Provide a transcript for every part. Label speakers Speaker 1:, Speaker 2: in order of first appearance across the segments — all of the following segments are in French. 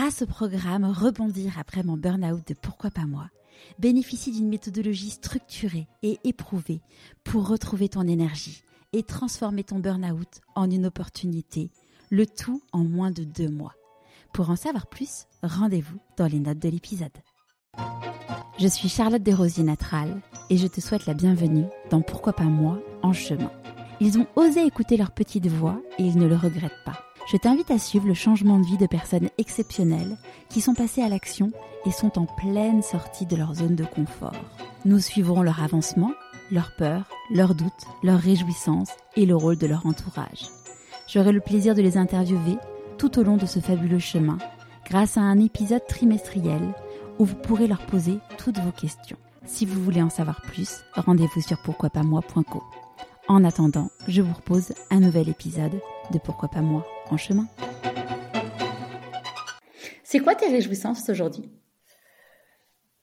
Speaker 1: grâce au programme Rebondir après mon burn-out de Pourquoi pas moi, bénéficie d'une méthodologie structurée et éprouvée pour retrouver ton énergie et transformer ton burn-out en une opportunité, le tout en moins de deux mois. Pour en savoir plus, rendez-vous dans les notes de l'épisode. Je suis Charlotte Desrosiers Natral et je te souhaite la bienvenue dans Pourquoi pas moi en chemin. Ils ont osé écouter leur petite voix et ils ne le regrettent pas. Je t'invite à suivre le changement de vie de personnes exceptionnelles qui sont passées à l'action et sont en pleine sortie de leur zone de confort. Nous suivrons leur avancement, leurs peurs, leurs doutes, leurs réjouissances et le rôle de leur entourage. J'aurai le plaisir de les interviewer tout au long de ce fabuleux chemin grâce à un épisode trimestriel où vous pourrez leur poser toutes vos questions. Si vous voulez en savoir plus, rendez-vous sur pourquoipasmoi.co. En attendant, je vous propose un nouvel épisode de Pourquoi pas moi en chemin. C'est quoi tes réjouissances aujourd'hui?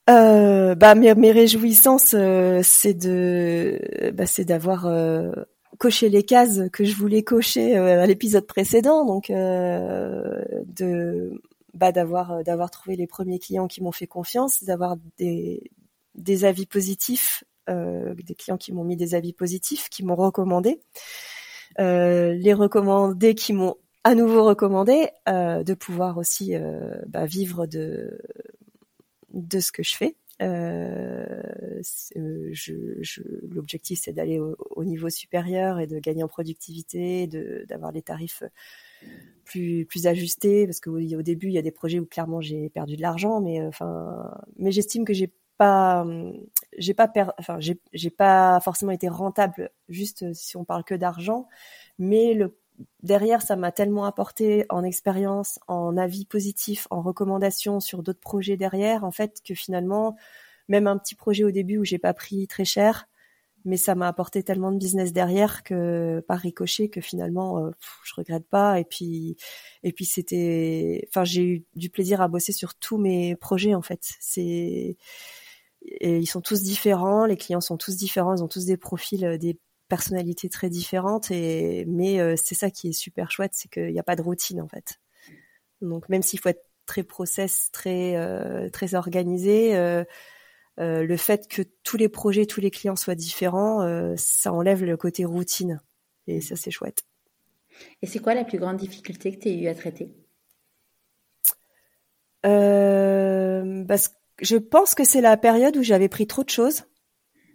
Speaker 2: Euh, bah mes, mes réjouissances euh, c'est de bah, c'est d'avoir euh, coché les cases que je voulais cocher à l'épisode précédent. Donc de bah d'avoir d'avoir trouvé les premiers clients qui m'ont fait confiance d'avoir des des avis positifs des clients qui m'ont mis des avis positifs qui m'ont recommandé. Les recommandés qui m'ont à nouveau recommandé de pouvoir aussi bah, vivre de de ce que je fais. Euh, euh je, je, L'objectif, c'est d'aller au, niveau supérieur et de gagner en productivité, d'avoir les tarifs plus plus ajustés, parce qu'au au début, il y a des projets où clairement j'ai perdu de l'argent, mais euh, enfin, mais j'estime que j'ai pas, j'ai pas per, enfin, j'ai pas forcément été rentable, juste si on parle que d'argent, mais le derrière, ça m'a tellement apporté en expérience, en avis positif, en recommandations sur d'autres projets derrière, en fait, que finalement, même un petit projet au début où j'ai pas pris très cher, mais ça m'a apporté tellement de business derrière que par ricochet que finalement euh, je regrette pas. Et puis et puis c'était enfin j'ai eu du plaisir à bosser sur tous mes projets en fait. C'est et ils sont tous différents les clients sont tous différents ils ont tous des profils euh, des personnalités très différentes et mais euh, c'est ça qui est super chouette c'est qu'il n'y a pas de routine en fait. Donc même s'il faut être très process très euh, très organisé euh, le fait que tous les projets tous les clients soient différents ça enlève le côté routine. Et ça c'est chouette.
Speaker 1: Et c'est quoi la plus grande difficulté que tu as eu à traiter?
Speaker 2: Parce que je pense que c'est la période où j'avais pris trop de choses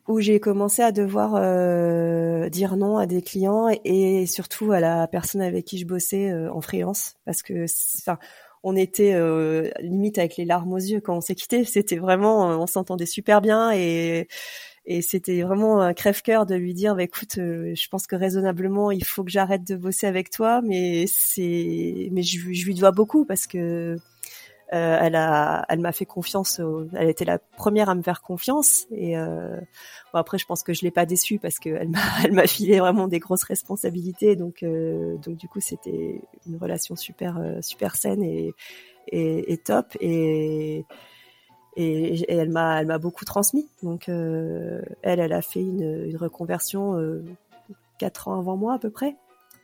Speaker 2: où j'ai commencé à devoir euh, dire non à des clients et, surtout à la personne avec qui je bossais euh, en freelance parce que enfin on était euh, limite avec les larmes aux yeux quand on s'est quitté. C'était vraiment on s'entendait super bien et et c'était vraiment un crève-cœur de lui dire bah, écoute je pense que raisonnablement il faut que j'arrête de bosser avec toi mais c'est mais je, je lui dois beaucoup parce que euh, elle a, elle m'a fait confiance. elle était la première à me faire confiance. Et euh, bon, après, je pense que je l'ai pas déçue parce qu'elle m'a, elle m'a filé vraiment des grosses responsabilités. Donc, euh, donc du coup, c'était une relation super, super saine et, et, et top. Et, et, elle m'a, elle m'a beaucoup transmis. Donc, elle, elle a fait une, une reconversion quatre ans avant moi à peu près.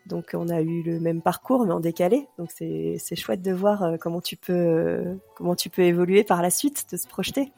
Speaker 2: Donc on a eu le même parcours mais en décalé. Donc c'est chouette de voir euh, comment tu peux euh, comment tu peux évoluer par la suite, de se projeter.